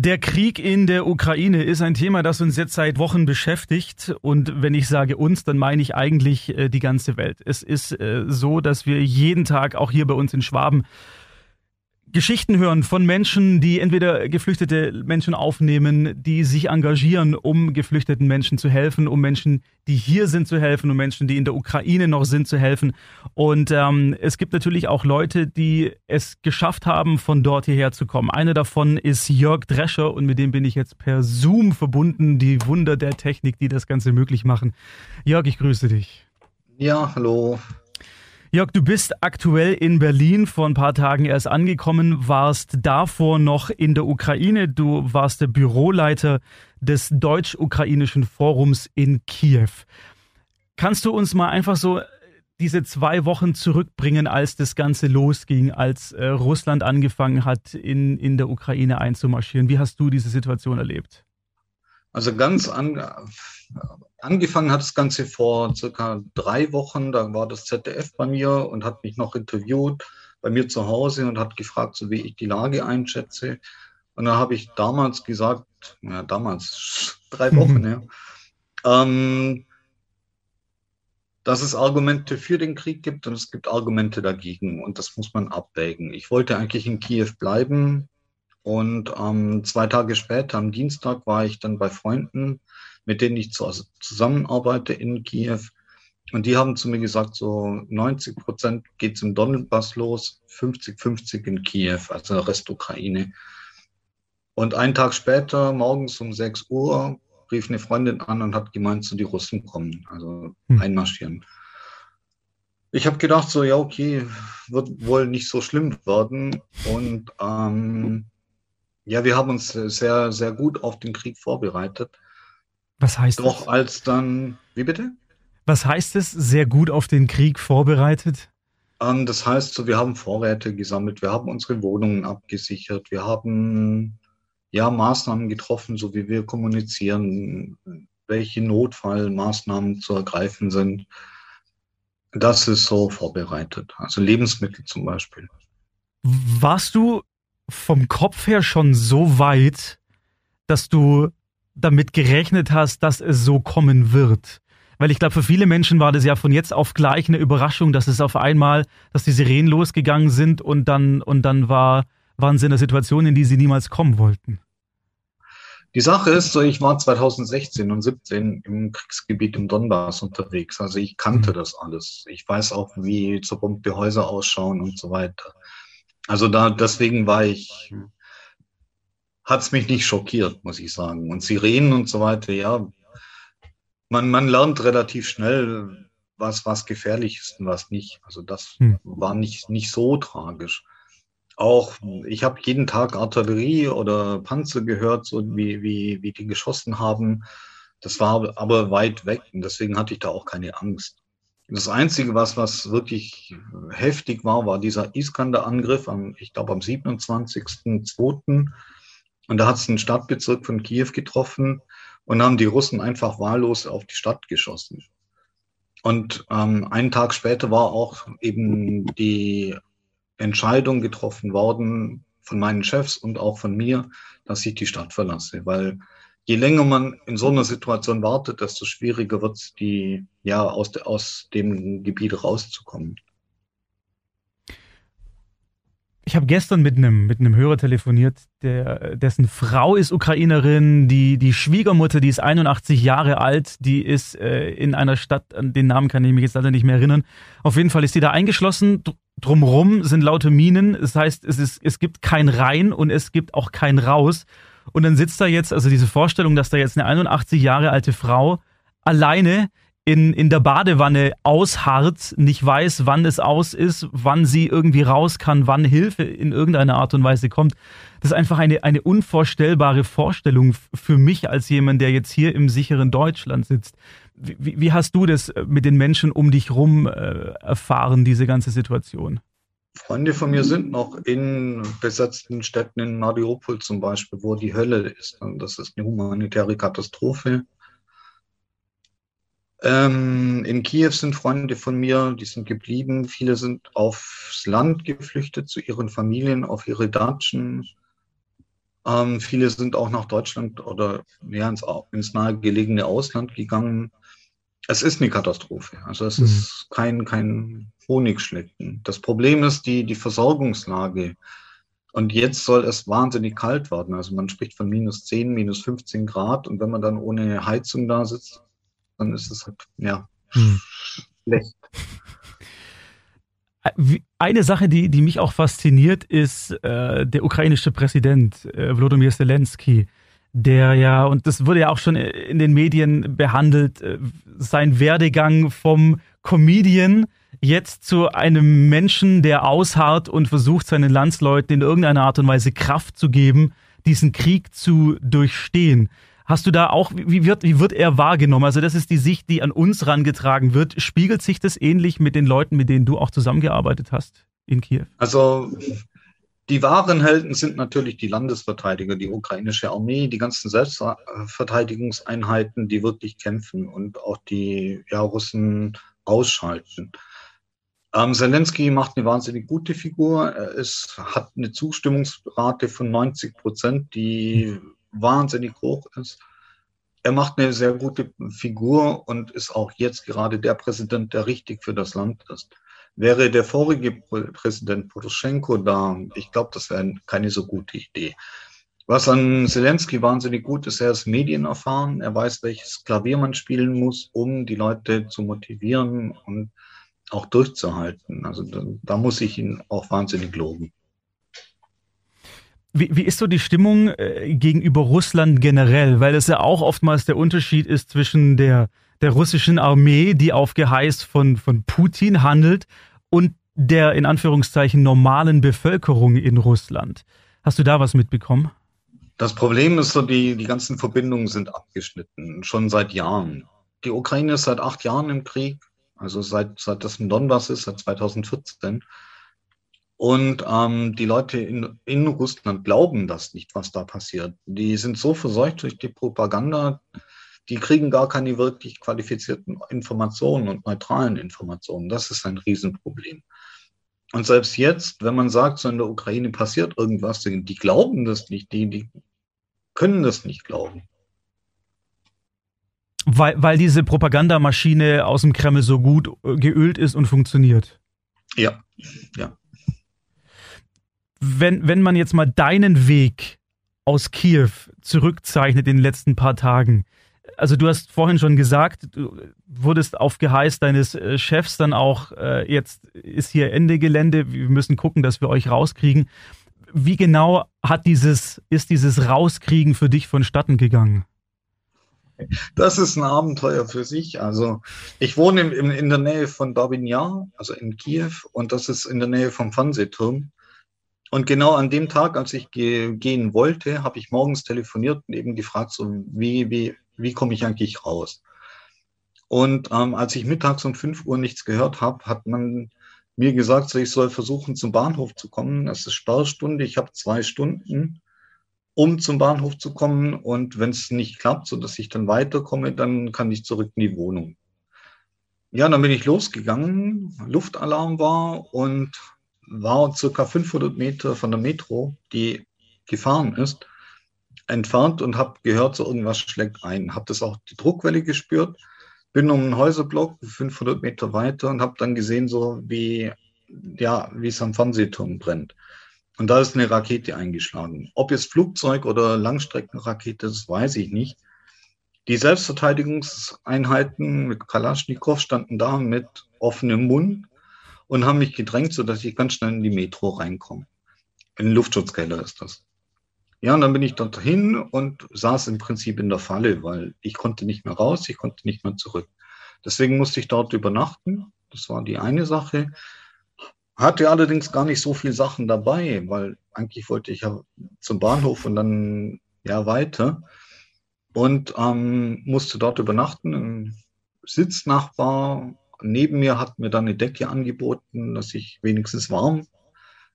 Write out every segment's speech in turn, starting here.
Der Krieg in der Ukraine ist ein Thema, das uns jetzt seit Wochen beschäftigt. Und wenn ich sage uns, dann meine ich eigentlich äh, die ganze Welt. Es ist äh, so, dass wir jeden Tag, auch hier bei uns in Schwaben, Geschichten hören von Menschen, die entweder geflüchtete Menschen aufnehmen, die sich engagieren, um geflüchteten Menschen zu helfen, um Menschen, die hier sind, zu helfen, um Menschen, die in der Ukraine noch sind, zu helfen. Und ähm, es gibt natürlich auch Leute, die es geschafft haben, von dort hierher zu kommen. Einer davon ist Jörg Drescher und mit dem bin ich jetzt per Zoom verbunden. Die Wunder der Technik, die das Ganze möglich machen. Jörg, ich grüße dich. Ja, hallo. Jörg, du bist aktuell in Berlin, vor ein paar Tagen erst angekommen, warst davor noch in der Ukraine. Du warst der Büroleiter des Deutsch-Ukrainischen Forums in Kiew. Kannst du uns mal einfach so diese zwei Wochen zurückbringen, als das Ganze losging, als äh, Russland angefangen hat, in, in der Ukraine einzumarschieren? Wie hast du diese Situation erlebt? Also ganz an, angefangen hat das Ganze vor circa drei Wochen. Da war das ZDF bei mir und hat mich noch interviewt bei mir zu Hause und hat gefragt, so wie ich die Lage einschätze. Und da habe ich damals gesagt, ja, damals, drei Wochen, ja, ähm, dass es Argumente für den Krieg gibt und es gibt Argumente dagegen und das muss man abwägen. Ich wollte eigentlich in Kiew bleiben und ähm, zwei Tage später, am Dienstag, war ich dann bei Freunden mit denen ich zusammenarbeite in Kiew. Und die haben zu mir gesagt, so 90 Prozent geht es im Donbass los, 50, 50 in Kiew, also Rest Ukraine. Und einen Tag später, morgens um 6 Uhr, rief eine Freundin an und hat gemeint, so die Russen kommen, also hm. einmarschieren. Ich habe gedacht, so ja, okay, wird wohl nicht so schlimm werden. Und ähm, ja, wir haben uns sehr, sehr gut auf den Krieg vorbereitet. Was heißt Doch das? als dann, wie bitte? Was heißt es, sehr gut auf den Krieg vorbereitet? Ähm, das heißt, so, wir haben Vorräte gesammelt, wir haben unsere Wohnungen abgesichert, wir haben ja Maßnahmen getroffen, so wie wir kommunizieren, welche Notfallmaßnahmen zu ergreifen sind. Das ist so vorbereitet. Also Lebensmittel zum Beispiel. Warst du vom Kopf her schon so weit, dass du damit gerechnet hast, dass es so kommen wird? Weil ich glaube, für viele Menschen war das ja von jetzt auf gleich eine Überraschung, dass es auf einmal, dass die Sirenen losgegangen sind und dann, und dann war, waren sie in einer Situation, in die sie niemals kommen wollten. Die Sache ist so, ich war 2016 und 17 im Kriegsgebiet im Donbass unterwegs. Also ich kannte mhm. das alles. Ich weiß auch, wie zerbombte Häuser ausschauen und so weiter. Also da, deswegen war ich hat es mich nicht schockiert, muss ich sagen. Und Sirenen und so weiter, ja, man, man lernt relativ schnell, was, was gefährlich ist und was nicht. Also das hm. war nicht, nicht so tragisch. Auch ich habe jeden Tag Artillerie oder Panzer gehört, so wie, wie, wie die geschossen haben. Das war aber weit weg und deswegen hatte ich da auch keine Angst. Das Einzige, was, was wirklich heftig war, war dieser Iskander-Angriff, am, ich glaube am 27.02. Und da hat es einen Stadtbezirk von Kiew getroffen und haben die Russen einfach wahllos auf die Stadt geschossen. Und ähm, einen Tag später war auch eben die Entscheidung getroffen worden von meinen Chefs und auch von mir, dass ich die Stadt verlasse, weil je länger man in so einer Situation wartet, desto schwieriger wird es, die ja aus, de, aus dem Gebiet rauszukommen. Ich habe gestern mit einem mit Hörer telefoniert, der, dessen Frau ist Ukrainerin, die, die Schwiegermutter, die ist 81 Jahre alt, die ist äh, in einer Stadt, an den Namen kann ich mich jetzt leider nicht mehr erinnern. Auf jeden Fall ist sie da eingeschlossen. Drumrum sind laute Minen. Das heißt, es, ist, es gibt kein Rein und es gibt auch kein Raus. Und dann sitzt da jetzt, also diese Vorstellung, dass da jetzt eine 81 Jahre alte Frau alleine in, in der Badewanne ausharrt, nicht weiß, wann es aus ist, wann sie irgendwie raus kann, wann Hilfe in irgendeiner Art und Weise kommt. Das ist einfach eine, eine unvorstellbare Vorstellung für mich als jemand, der jetzt hier im sicheren Deutschland sitzt. Wie, wie hast du das mit den Menschen um dich rum äh, erfahren, diese ganze Situation? Freunde von mir sind noch in besetzten Städten in Mariupol zum Beispiel, wo die Hölle ist. Das ist eine humanitäre Katastrophe. Ähm, in Kiew sind Freunde von mir, die sind geblieben. Viele sind aufs Land geflüchtet zu ihren Familien, auf ihre Datschen. Ähm, viele sind auch nach Deutschland oder ja, ins, ins nahegelegene Ausland gegangen. Es ist eine Katastrophe. Also es mhm. ist kein, kein Honigschlecken. Das Problem ist die, die Versorgungslage. Und jetzt soll es wahnsinnig kalt werden. Also man spricht von minus 10, minus 15 Grad. Und wenn man dann ohne Heizung da sitzt, dann ist es halt, ja, hm. schlecht. Eine Sache, die, die mich auch fasziniert, ist äh, der ukrainische Präsident äh, Wladimir Zelensky, der ja, und das wurde ja auch schon in den Medien behandelt, äh, sein Werdegang vom Comedian jetzt zu einem Menschen, der ausharrt und versucht, seinen Landsleuten in irgendeiner Art und Weise Kraft zu geben, diesen Krieg zu durchstehen. Hast du da auch, wie wird, wie wird er wahrgenommen? Also das ist die Sicht, die an uns rangetragen wird. Spiegelt sich das ähnlich mit den Leuten, mit denen du auch zusammengearbeitet hast in Kiew? Also die wahren Helden sind natürlich die Landesverteidiger, die ukrainische Armee, die ganzen Selbstverteidigungseinheiten, die wirklich kämpfen und auch die ja, Russen ausschalten. Ähm, Zelensky macht eine wahnsinnig gute Figur. Er ist, hat eine Zustimmungsrate von 90 Prozent, die wahnsinnig hoch ist. Er macht eine sehr gute Figur und ist auch jetzt gerade der Präsident, der richtig für das Land ist. Wäre der vorige Präsident Poroschenko da, ich glaube, das wäre keine so gute Idee. Was an Zelensky wahnsinnig gut ist, er ist medienerfahren, er weiß, welches Klavier man spielen muss, um die Leute zu motivieren und auch durchzuhalten. Also da, da muss ich ihn auch wahnsinnig loben. Wie, wie ist so die Stimmung äh, gegenüber Russland generell? Weil es ja auch oftmals der Unterschied ist zwischen der, der russischen Armee, die auf Geheiß von, von Putin handelt, und der in Anführungszeichen normalen Bevölkerung in Russland. Hast du da was mitbekommen? Das Problem ist so, die, die ganzen Verbindungen sind abgeschnitten, schon seit Jahren. Die Ukraine ist seit acht Jahren im Krieg, also seit, seit das im Donbass ist, seit 2014. Und ähm, die Leute in, in Russland glauben das nicht, was da passiert. Die sind so verseucht durch die Propaganda, die kriegen gar keine wirklich qualifizierten Informationen und neutralen Informationen. Das ist ein Riesenproblem. Und selbst jetzt, wenn man sagt, so in der Ukraine passiert irgendwas, die glauben das nicht, die, die können das nicht glauben. Weil, weil diese Propagandamaschine aus dem Kreml so gut äh, geölt ist und funktioniert. Ja, ja wenn, wenn man jetzt mal deinen Weg aus Kiew zurückzeichnet in den letzten paar Tagen, also du hast vorhin schon gesagt, du wurdest auf Geheiß deines äh, Chefs dann auch, äh, jetzt ist hier Ende Gelände, wir müssen gucken, dass wir euch rauskriegen. Wie genau hat dieses, ist dieses Rauskriegen für dich vonstatten gegangen? Das ist ein Abenteuer für sich. Also ich wohne in, in, der Nähe von Babinjar, also in Kiew, und das ist in der Nähe vom Fernsehturm. Und genau an dem Tag, als ich ge gehen wollte, habe ich morgens telefoniert und eben gefragt, so wie, wie, wie komme ich eigentlich raus? Und ähm, als ich mittags um 5 Uhr nichts gehört habe, hat man mir gesagt, so, ich soll versuchen, zum Bahnhof zu kommen. Es ist Sperrstunde, ich habe zwei Stunden, um zum Bahnhof zu kommen. Und wenn es nicht klappt, so dass ich dann weiterkomme, dann kann ich zurück in die Wohnung. Ja, dann bin ich losgegangen, Luftalarm war und war circa 500 Meter von der Metro, die gefahren ist, entfernt und habe gehört, so irgendwas schlägt ein. Habe das auch die Druckwelle gespürt, bin um einen Häuserblock 500 Meter weiter und habe dann gesehen, so wie ja, wie es am Fernsehturm brennt. Und da ist eine Rakete eingeschlagen. Ob jetzt Flugzeug oder Langstreckenrakete, das weiß ich nicht. Die Selbstverteidigungseinheiten mit Kalaschnikow standen da mit offenem Mund und haben mich gedrängt, sodass ich ganz schnell in die Metro reinkomme. In den Luftschutzkeller ist das. Ja, und dann bin ich dort hin und saß im Prinzip in der Falle, weil ich konnte nicht mehr raus, ich konnte nicht mehr zurück. Deswegen musste ich dort übernachten. Das war die eine Sache. Hatte allerdings gar nicht so viel Sachen dabei, weil eigentlich wollte ich ja zum Bahnhof und dann ja weiter und ähm, musste dort übernachten. Ein Sitznachbar neben mir hat mir dann eine Decke angeboten, dass ich wenigstens warm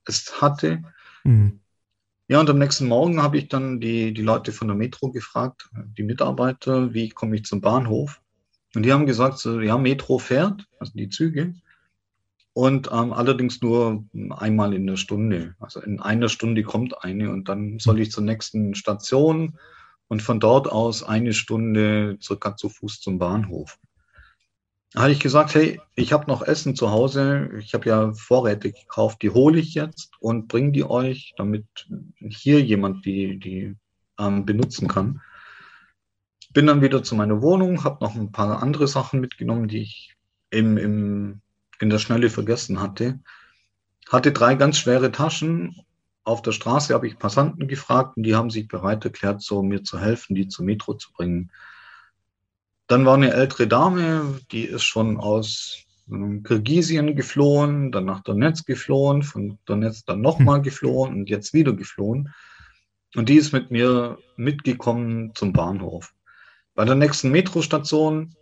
es hatte. Mhm. Ja, und am nächsten Morgen habe ich dann die, die Leute von der Metro gefragt, die Mitarbeiter, wie komme ich zum Bahnhof? Und die haben gesagt, so, ja, Metro fährt, also die Züge. und ähm, allerdings nur einmal in der Stunde. Also in einer Stunde kommt eine und dann soll ich zur nächsten Station und von dort aus eine Stunde circa zu Fuß zum Bahnhof. Habe ich gesagt, hey, ich habe noch Essen zu Hause, ich habe ja Vorräte gekauft, die hole ich jetzt und bringe die euch, damit hier jemand die, die ähm, benutzen kann. Bin dann wieder zu meiner Wohnung, habe noch ein paar andere Sachen mitgenommen, die ich im, im in der Schnelle vergessen hatte. Hatte drei ganz schwere Taschen. Auf der Straße habe ich Passanten gefragt und die haben sich bereit erklärt, so mir zu helfen, die zur Metro zu bringen. Dann war eine ältere Dame, die ist schon aus ähm, Kirgisien geflohen, dann nach Donetsk geflohen, von Donetsk dann nochmal hm. geflohen und jetzt wieder geflohen. Und die ist mit mir mitgekommen zum Bahnhof. Bei der nächsten Metrostation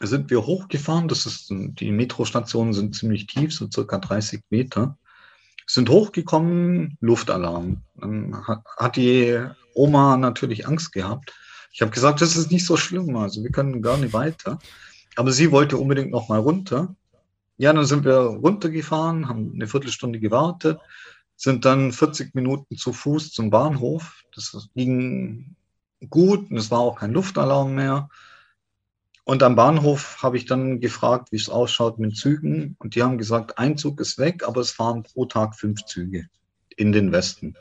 sind wir hochgefahren. Das ist, die Metrostationen sind ziemlich tief, so circa 30 Meter. Sind hochgekommen, Luftalarm. Dann hat die Oma natürlich Angst gehabt. Ich habe gesagt, das ist nicht so schlimm, also wir können gar nicht weiter. Aber sie wollte unbedingt noch mal runter. Ja, dann sind wir runtergefahren, haben eine Viertelstunde gewartet, sind dann 40 Minuten zu Fuß zum Bahnhof. Das ging gut und es war auch kein Luftalarm mehr. Und am Bahnhof habe ich dann gefragt, wie es ausschaut mit Zügen. Und die haben gesagt, ein Zug ist weg, aber es fahren pro Tag fünf Züge in den Westen.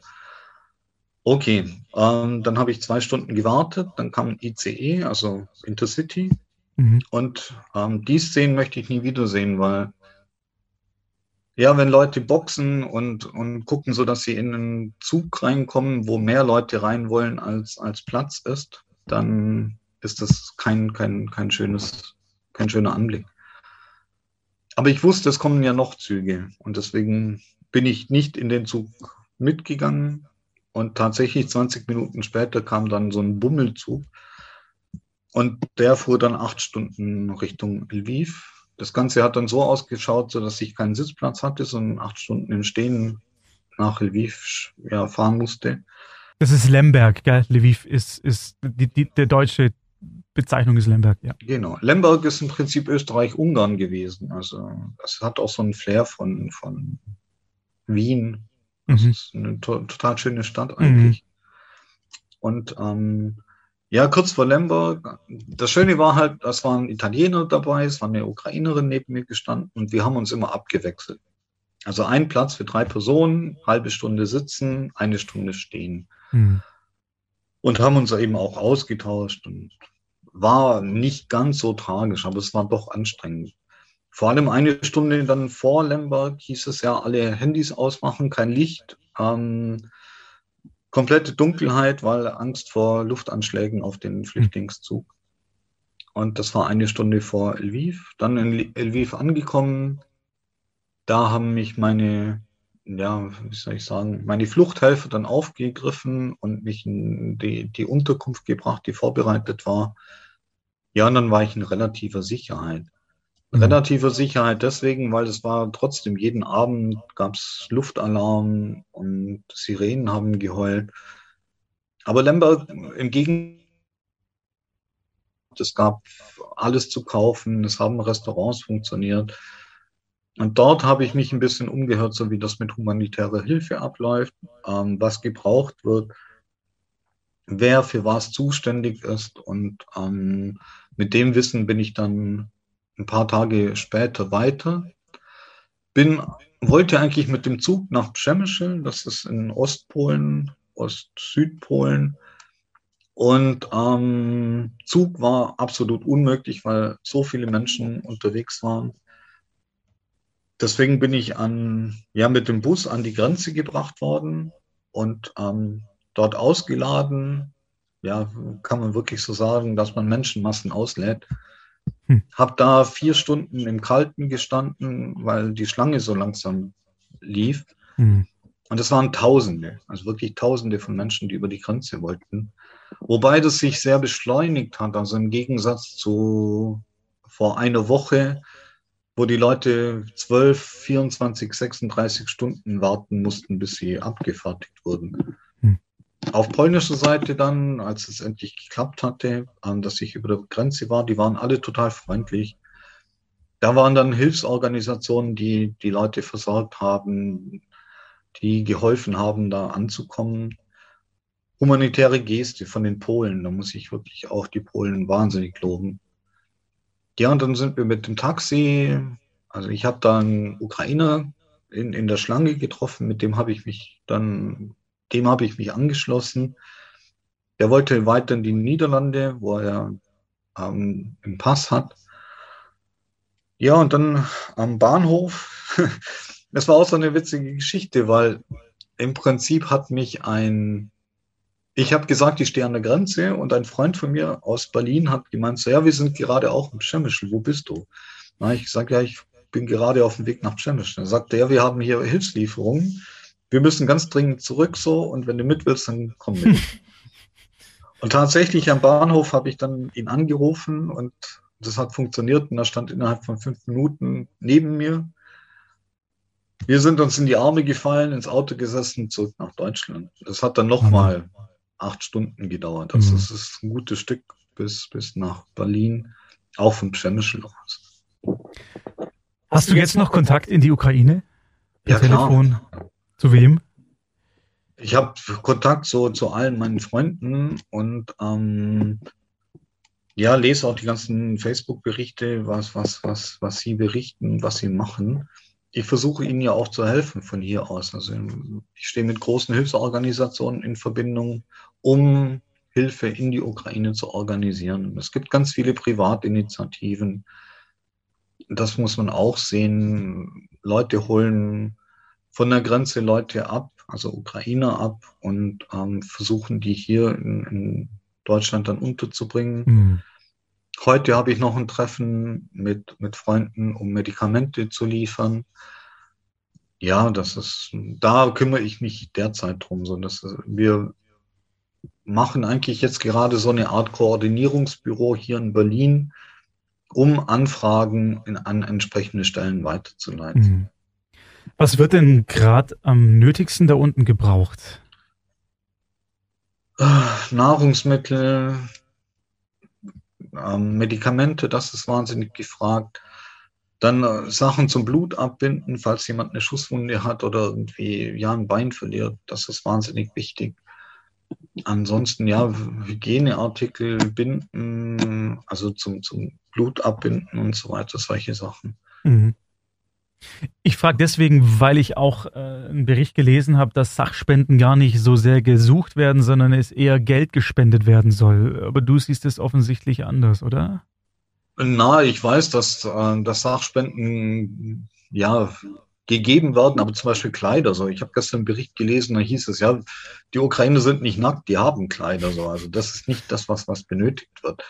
Okay, ähm, dann habe ich zwei Stunden gewartet. Dann kam ein ICE, also Intercity. Mhm. Und ähm, die Szenen möchte ich nie wiedersehen, weil ja, wenn Leute boxen und, und gucken, so dass sie in einen Zug reinkommen, wo mehr Leute rein wollen, als, als Platz ist, dann ist das kein, kein, kein, schönes, kein schöner Anblick. Aber ich wusste, es kommen ja noch Züge und deswegen bin ich nicht in den Zug mitgegangen. Und tatsächlich 20 Minuten später kam dann so ein Bummelzug und der fuhr dann acht Stunden Richtung Lviv. Das Ganze hat dann so ausgeschaut, so dass ich keinen Sitzplatz hatte, sondern acht Stunden im Stehen nach Lviv ja, fahren musste. Das ist Lemberg, gell? Lviv ist, ist die, die, der deutsche Bezeichnung ist Lemberg, ja. Genau. Lemberg ist im Prinzip Österreich-Ungarn gewesen. Also es hat auch so einen Flair von, von Wien. Das mhm. ist eine to total schöne Stadt eigentlich. Mhm. Und ähm, ja, kurz vor Lemberg. Das Schöne war halt, es waren Italiener dabei, es war eine Ukrainerin neben mir gestanden und wir haben uns immer abgewechselt. Also ein Platz für drei Personen, halbe Stunde sitzen, eine Stunde stehen. Mhm. Und haben uns eben auch ausgetauscht und war nicht ganz so tragisch, aber es war doch anstrengend. Vor allem eine Stunde dann vor Lemberg hieß es ja, alle Handys ausmachen, kein Licht, ähm, komplette Dunkelheit, weil Angst vor Luftanschlägen auf den Flüchtlingszug. Und das war eine Stunde vor Lviv. Dann in Lviv angekommen. Da haben mich meine ja, wie soll ich sagen, meine Fluchthelfer dann aufgegriffen und mich in die, die Unterkunft gebracht, die vorbereitet war. Ja, und dann war ich in relativer Sicherheit. Mhm. Relativer Sicherheit deswegen, weil es war trotzdem jeden Abend gab es Luftalarm und Sirenen haben geheult. Aber Lemberg im Gegenteil, es gab alles zu kaufen, es haben Restaurants funktioniert. Und dort habe ich mich ein bisschen umgehört, so wie das mit humanitärer Hilfe abläuft, ähm, was gebraucht wird, wer für was zuständig ist. Und ähm, mit dem Wissen bin ich dann ein paar Tage später weiter. Bin, wollte eigentlich mit dem Zug nach Przemyśl, das ist in Ostpolen, Ost-Südpolen. Und ähm, Zug war absolut unmöglich, weil so viele Menschen unterwegs waren. Deswegen bin ich an, ja, mit dem Bus an die Grenze gebracht worden und ähm, dort ausgeladen. Ja, kann man wirklich so sagen, dass man Menschenmassen auslädt. Hm. Hab da vier Stunden im Kalten gestanden, weil die Schlange so langsam lief. Hm. Und es waren Tausende, also wirklich Tausende von Menschen, die über die Grenze wollten. Wobei das sich sehr beschleunigt hat. Also im Gegensatz zu vor einer Woche wo die Leute 12, 24, 36 Stunden warten mussten, bis sie abgefertigt wurden. Auf polnischer Seite dann, als es endlich geklappt hatte, dass ich über der Grenze war, die waren alle total freundlich. da waren dann Hilfsorganisationen, die die Leute versorgt haben, die geholfen haben, da anzukommen. Humanitäre Geste von den Polen, da muss ich wirklich auch die Polen wahnsinnig loben. Ja, und dann sind wir mit dem Taxi, also ich habe da einen Ukrainer in, in der Schlange getroffen, mit dem habe ich mich dann, dem habe ich mich angeschlossen. Der wollte weiter in die Niederlande, wo er ähm, einen Pass hat. Ja, und dann am Bahnhof, das war auch so eine witzige Geschichte, weil im Prinzip hat mich ein, ich habe gesagt, ich stehe an der Grenze und ein Freund von mir aus Berlin hat gemeint, so, ja, wir sind gerade auch im Schemischl, wo bist du? Na, ich sage, ja, ich bin gerade auf dem Weg nach Przemyśl. Dann sagte er, wir haben hier Hilfslieferungen. Wir müssen ganz dringend zurück so und wenn du mit willst, dann komm mit. und tatsächlich am Bahnhof habe ich dann ihn angerufen und das hat funktioniert und er stand innerhalb von fünf Minuten neben mir. Wir sind uns in die Arme gefallen, ins Auto gesessen, zurück nach Deutschland. Das hat dann nochmal mhm. acht Stunden gedauert. Also es ist ein gutes Stück bis, bis nach Berlin, auch von Przemyśl aus. Hast du jetzt noch Kontakt in die Ukraine? Per ja, Telefon? Klar. Zu wem? Ich habe Kontakt so zu allen meinen Freunden und ähm, ja, lese auch die ganzen Facebook-Berichte, was, was, was, was sie berichten, was sie machen. Ich versuche ihnen ja auch zu helfen von hier aus. Also ich stehe mit großen Hilfsorganisationen in Verbindung, um Hilfe in die Ukraine zu organisieren. Es gibt ganz viele Privatinitiativen, das muss man auch sehen. Leute holen von der Grenze Leute ab, also Ukrainer ab und ähm, versuchen die hier in, in, Deutschland dann unterzubringen. Mhm. Heute habe ich noch ein Treffen mit, mit Freunden, um Medikamente zu liefern. Ja, das ist, da kümmere ich mich derzeit drum, so dass wir machen eigentlich jetzt gerade so eine Art Koordinierungsbüro hier in Berlin, um Anfragen in, an entsprechende Stellen weiterzuleiten. Mhm. Was wird denn gerade am nötigsten da unten gebraucht? Nahrungsmittel, ähm, Medikamente, das ist wahnsinnig gefragt. Dann äh, Sachen zum Blut abbinden, falls jemand eine Schusswunde hat oder irgendwie ja ein Bein verliert, das ist wahnsinnig wichtig. Ansonsten ja, Hygieneartikel, Binden, also zum, zum Blut abbinden und so weiter, solche Sachen. Mhm. Ich frage deswegen, weil ich auch äh, einen Bericht gelesen habe, dass Sachspenden gar nicht so sehr gesucht werden, sondern es eher Geld gespendet werden soll. Aber du siehst es offensichtlich anders, oder? Na, ich weiß, dass, äh, dass Sachspenden ja gegeben werden, aber zum Beispiel Kleider. So, ich habe gestern einen Bericht gelesen, da hieß es ja, die Ukraine sind nicht nackt, die haben Kleider. So, also das ist nicht das, was was benötigt wird.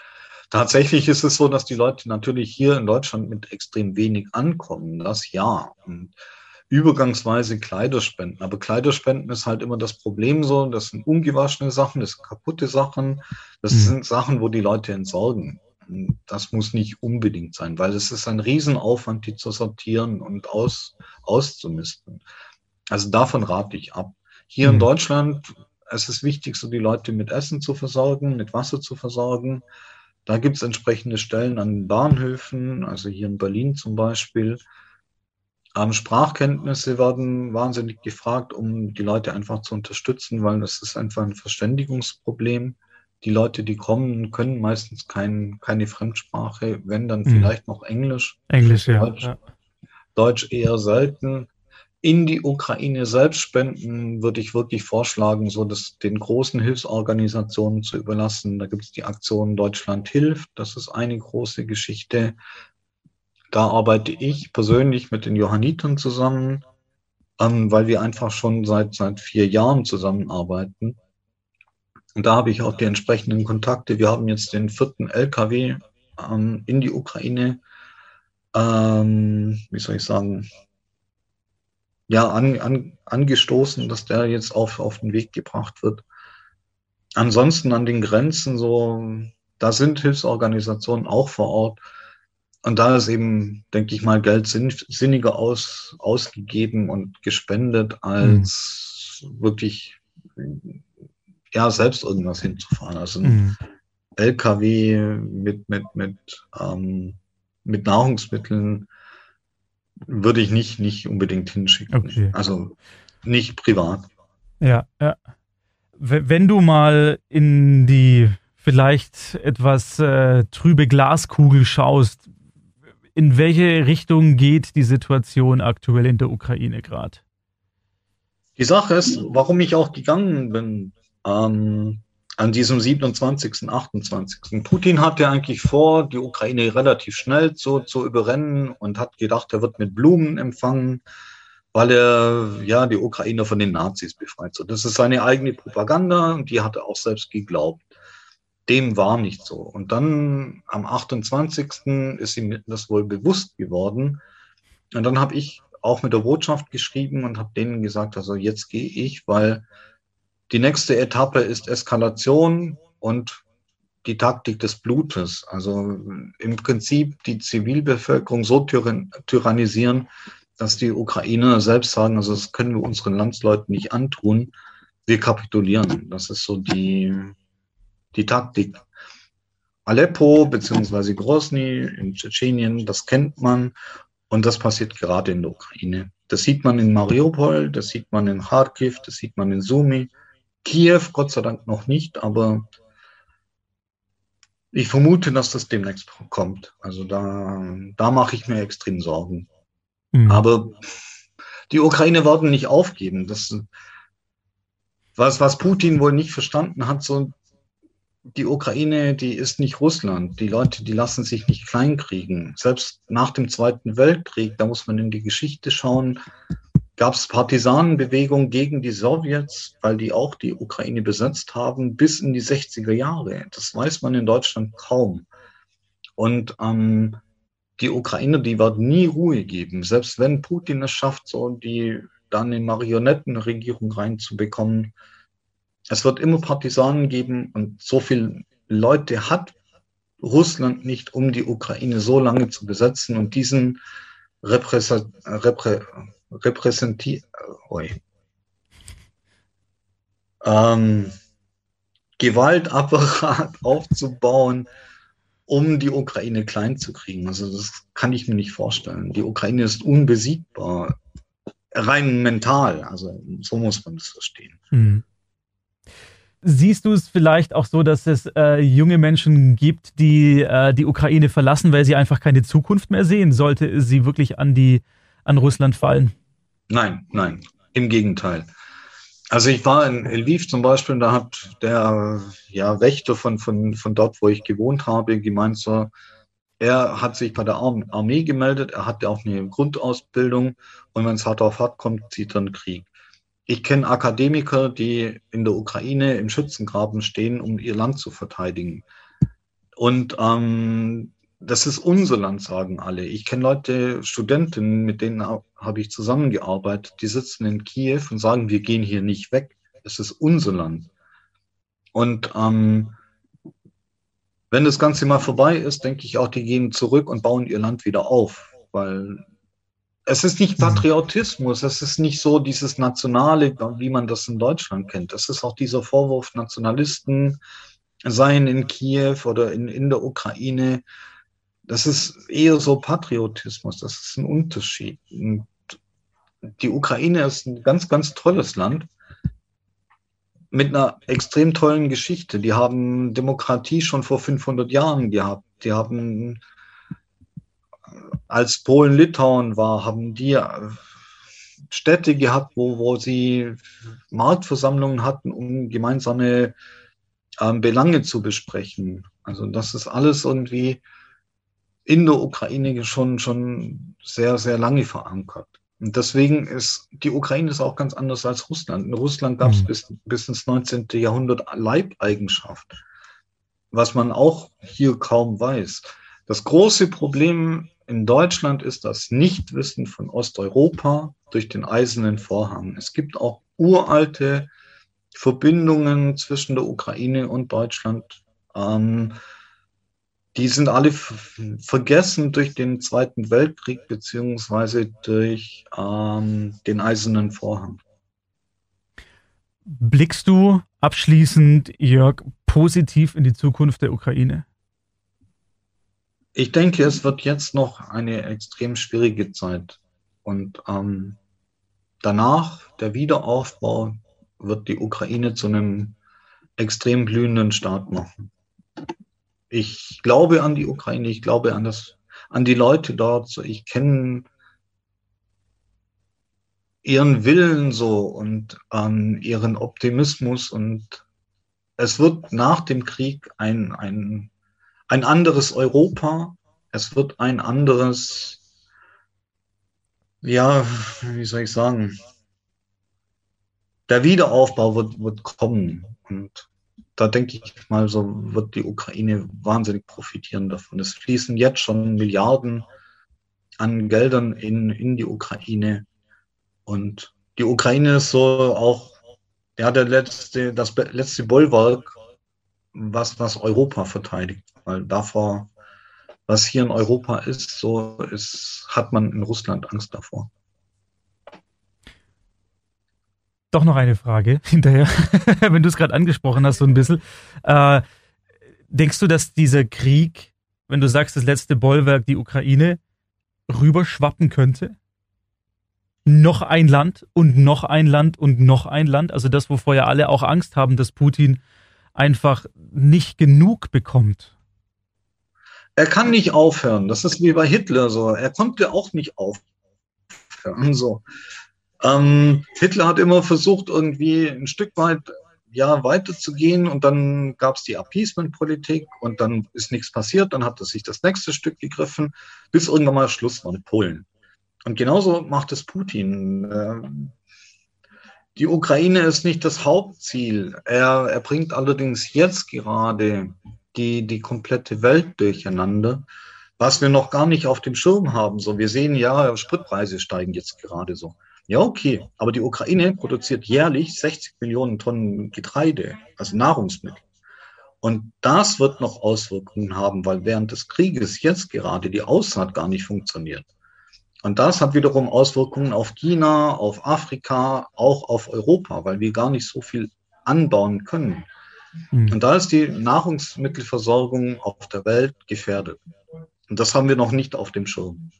Tatsächlich ist es so, dass die Leute natürlich hier in Deutschland mit extrem wenig ankommen. Das ja. Und übergangsweise Kleiderspenden. Aber Kleiderspenden ist halt immer das Problem so. Das sind ungewaschene Sachen, das sind kaputte Sachen. Das mhm. sind Sachen, wo die Leute entsorgen das muss nicht unbedingt sein, weil es ist ein Riesenaufwand, die zu sortieren und aus, auszumisten. Also davon rate ich ab. Hier mhm. in Deutschland, es ist wichtig, so die Leute mit Essen zu versorgen, mit Wasser zu versorgen. Da gibt es entsprechende Stellen an den Bahnhöfen, also hier in Berlin zum Beispiel. Ähm, Sprachkenntnisse werden wahnsinnig gefragt, um die Leute einfach zu unterstützen, weil das ist einfach ein Verständigungsproblem die Leute, die kommen, können meistens kein, keine Fremdsprache, wenn dann mhm. vielleicht noch Englisch. Englisch, ja. Deutsch, ja. Deutsch eher selten. In die Ukraine selbst spenden würde ich wirklich vorschlagen, so dass den großen Hilfsorganisationen zu überlassen. Da gibt es die Aktion Deutschland hilft. Das ist eine große Geschichte. Da arbeite ich persönlich mit den Johannitern zusammen, ähm, weil wir einfach schon seit, seit vier Jahren zusammenarbeiten. Und da habe ich auch die entsprechenden Kontakte. Wir haben jetzt den vierten LKW ähm, in die Ukraine, ähm, wie soll ich sagen, ja, an, an, angestoßen, dass der jetzt auf, auf den Weg gebracht wird. Ansonsten an den Grenzen so, da sind Hilfsorganisationen auch vor Ort. Und da ist eben, denke ich mal, Geld sinn, sinniger aus, ausgegeben und gespendet, als mhm. wirklich ja, selbst irgendwas hinzufahren. Also ein mhm. LKW mit, mit, mit, ähm, mit Nahrungsmitteln würde ich nicht, nicht unbedingt hinschicken. Okay. Also nicht privat. Ja, ja. Wenn du mal in die vielleicht etwas äh, trübe Glaskugel schaust, in welche Richtung geht die Situation aktuell in der Ukraine gerade? Die Sache ist, warum ich auch gegangen bin ähm, an diesem 27., 28. Putin hatte eigentlich vor, die Ukraine relativ schnell zu, zu überrennen und hat gedacht, er wird mit Blumen empfangen, weil er ja die Ukraine von den Nazis befreit. So, das ist seine eigene Propaganda und die hat er auch selbst geglaubt dem war nicht so. Und dann am 28. ist ihm das wohl bewusst geworden. Und dann habe ich auch mit der Botschaft geschrieben und habe denen gesagt, also jetzt gehe ich, weil die nächste Etappe ist Eskalation und die Taktik des Blutes. Also im Prinzip die Zivilbevölkerung so tyrannisieren, dass die Ukrainer selbst sagen, also das können wir unseren Landsleuten nicht antun. Wir kapitulieren. Das ist so die, die Taktik. Aleppo bzw. Grozny in Tschetschenien, das kennt man und das passiert gerade in der Ukraine. Das sieht man in Mariupol, das sieht man in Kharkiv, das sieht man in Sumy. Kiew, Gott sei Dank noch nicht, aber ich vermute, dass das demnächst kommt. Also da, da mache ich mir extrem Sorgen. Mhm. Aber die Ukraine werden nicht aufgeben. Das, was, was Putin wohl nicht verstanden hat, so die Ukraine, die ist nicht Russland. Die Leute, die lassen sich nicht kleinkriegen. Selbst nach dem Zweiten Weltkrieg, da muss man in die Geschichte schauen, gab es Partisanenbewegungen gegen die Sowjets, weil die auch die Ukraine besetzt haben, bis in die 60er Jahre. Das weiß man in Deutschland kaum. Und ähm, die Ukraine, die wird nie Ruhe geben. Selbst wenn Putin es schafft, so die dann in Marionettenregierung reinzubekommen, es wird immer Partisanen geben und so viele Leute hat Russland nicht, um die Ukraine so lange zu besetzen und diesen Repräsent, Reprä, repräsentier, ähm, Gewaltapparat aufzubauen, um die Ukraine klein zu kriegen. Also das kann ich mir nicht vorstellen. Die Ukraine ist unbesiegbar, rein mental. Also so muss man das verstehen. Mhm. Siehst du es vielleicht auch so, dass es äh, junge Menschen gibt, die äh, die Ukraine verlassen, weil sie einfach keine Zukunft mehr sehen, sollte sie wirklich an die an Russland fallen? Nein, nein, im Gegenteil. Also ich war in Lviv zum Beispiel, da hat der ja, Wächter von, von, von dort, wo ich gewohnt habe, gemeint so, er hat sich bei der Armee gemeldet, er hatte auch eine Grundausbildung und wenn es hart auf hart kommt, zieht er einen Krieg. Ich kenne Akademiker, die in der Ukraine im Schützengraben stehen, um ihr Land zu verteidigen. Und ähm, das ist unser Land, sagen alle. Ich kenne Leute, Studenten, mit denen habe ich zusammengearbeitet, die sitzen in Kiew und sagen, wir gehen hier nicht weg. Es ist unser Land. Und ähm, wenn das Ganze mal vorbei ist, denke ich auch, die gehen zurück und bauen ihr Land wieder auf, weil es ist nicht. Patriotismus, es ist nicht so dieses Nationale, wie man das in Deutschland kennt. Es ist auch dieser Vorwurf, Nationalisten seien in Kiew oder in, in der Ukraine. Das ist eher so Patriotismus, das ist ein Unterschied. Und die Ukraine ist ein ganz, ganz tolles Land mit einer extrem tollen Geschichte. Die haben Demokratie schon vor 500 Jahren gehabt. Die haben als Polen Litauen war, haben die äh, Städte gehabt, wo, wo sie Marktversammlungen hatten, um gemeinsame ähm, Belange zu besprechen. Also das ist alles irgendwie in der Ukraine schon, schon sehr, sehr lange verankert. Und deswegen ist die Ukraine ist auch ganz anders als Russland. In Russland gab es mhm. bis, bis ins 19. Jahrhundert Leibeigenschaft, was man auch hier kaum weiß. Das große Problem in Deutschland ist das Nichtwissen von Osteuropa durch den eisernen Vorhang. Es gibt auch uralte Verbindungen zwischen der Ukraine und Deutschland. Ähm, die sind alle vergessen durch den Zweiten Weltkrieg beziehungsweise durch ähm, den eisernen Vorhang. Blickst du abschließend, Jörg, positiv in die Zukunft der Ukraine? Ich denke, es wird jetzt noch eine extrem schwierige Zeit. Und ähm, danach, der Wiederaufbau, wird die Ukraine zu einem extrem blühenden Staat machen. Ich glaube an die Ukraine, ich glaube an das, an die Leute dort. Ich kenne ihren Willen so und an ihren Optimismus und es wird nach dem Krieg ein, ein, ein anderes Europa, es wird ein anderes, ja, wie soll ich sagen, der Wiederaufbau wird, wird kommen und da denke ich mal, so wird die Ukraine wahnsinnig profitieren davon. Es fließen jetzt schon Milliarden an Geldern in, in die Ukraine. Und die Ukraine ist so auch ja, der letzte, das letzte Bollwerk, was, was Europa verteidigt. Weil davor, was hier in Europa ist, so ist, hat man in Russland Angst davor. Doch noch eine Frage hinterher, wenn du es gerade angesprochen hast, so ein bisschen. Äh, denkst du, dass dieser Krieg, wenn du sagst, das letzte Bollwerk, die Ukraine, rüberschwappen könnte? noch ein Land und noch ein Land und noch ein Land. Also das, wovor ja alle auch Angst haben, dass Putin einfach nicht genug bekommt. Er kann nicht aufhören. Das ist wie bei Hitler so. Er konnte auch nicht aufhören. So. Ähm, Hitler hat immer versucht, irgendwie ein Stück weit ja, weiterzugehen und dann gab es die Appeasement-Politik und dann ist nichts passiert. Dann hat er sich das nächste Stück gegriffen, bis irgendwann mal Schluss war mit Polen. Und genauso macht es Putin. Ähm, die Ukraine ist nicht das Hauptziel. Er, er bringt allerdings jetzt gerade die, die komplette Welt durcheinander, was wir noch gar nicht auf dem Schirm haben. So, wir sehen ja, Spritpreise steigen jetzt gerade so. Ja, okay, aber die Ukraine produziert jährlich 60 Millionen Tonnen Getreide, also Nahrungsmittel. Und das wird noch Auswirkungen haben, weil während des Krieges jetzt gerade die Aussaat gar nicht funktioniert. Und das hat wiederum Auswirkungen auf China, auf Afrika, auch auf Europa, weil wir gar nicht so viel anbauen können. Mhm. Und da ist die Nahrungsmittelversorgung auf der Welt gefährdet. Und das haben wir noch nicht auf dem Schirm.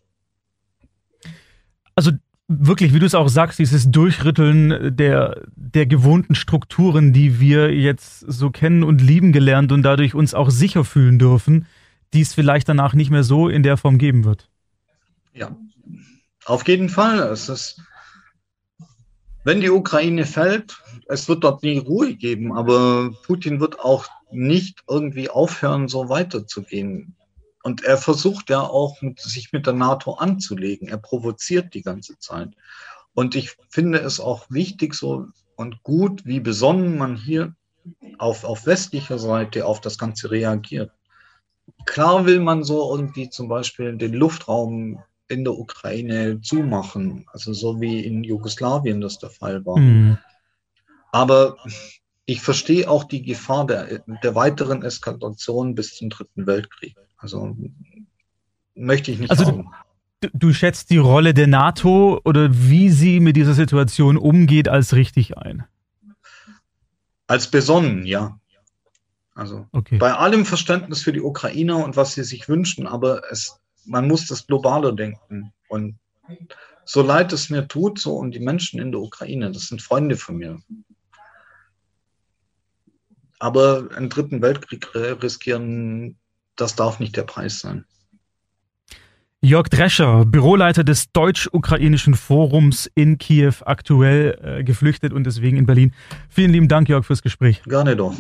Also wirklich, wie du es auch sagst, dieses Durchrütteln der, der gewohnten Strukturen, die wir jetzt so kennen und lieben gelernt und dadurch uns auch sicher fühlen dürfen, die es vielleicht danach nicht mehr so in der Form geben wird. Ja, auf jeden Fall. Es ist, wenn die Ukraine fällt, es wird dort nie Ruhe geben, aber Putin wird auch nicht irgendwie aufhören, so weiterzugehen. Und er versucht ja auch, sich mit der NATO anzulegen. Er provoziert die ganze Zeit. Und ich finde es auch wichtig so und gut, wie besonnen man hier auf, auf westlicher Seite auf das Ganze reagiert. Klar will man so irgendwie zum Beispiel den Luftraum in der Ukraine zumachen, also so wie in Jugoslawien das der Fall war. Mhm. Aber ich verstehe auch die Gefahr der, der weiteren Eskalation bis zum Dritten Weltkrieg. Also möchte ich nicht also, sagen. Du, du schätzt die Rolle der NATO oder wie sie mit dieser Situation umgeht als richtig ein? Als besonnen, ja. Also okay. bei allem Verständnis für die Ukrainer und was sie sich wünschen, aber es man muss das globaler denken. Und so leid es mir tut, so und die Menschen in der Ukraine, das sind Freunde von mir. Aber einen dritten Weltkrieg riskieren, das darf nicht der Preis sein. Jörg Drescher, Büroleiter des Deutsch-Ukrainischen Forums in Kiew, aktuell äh, geflüchtet und deswegen in Berlin. Vielen lieben Dank, Jörg, fürs Gespräch. Gerne doch.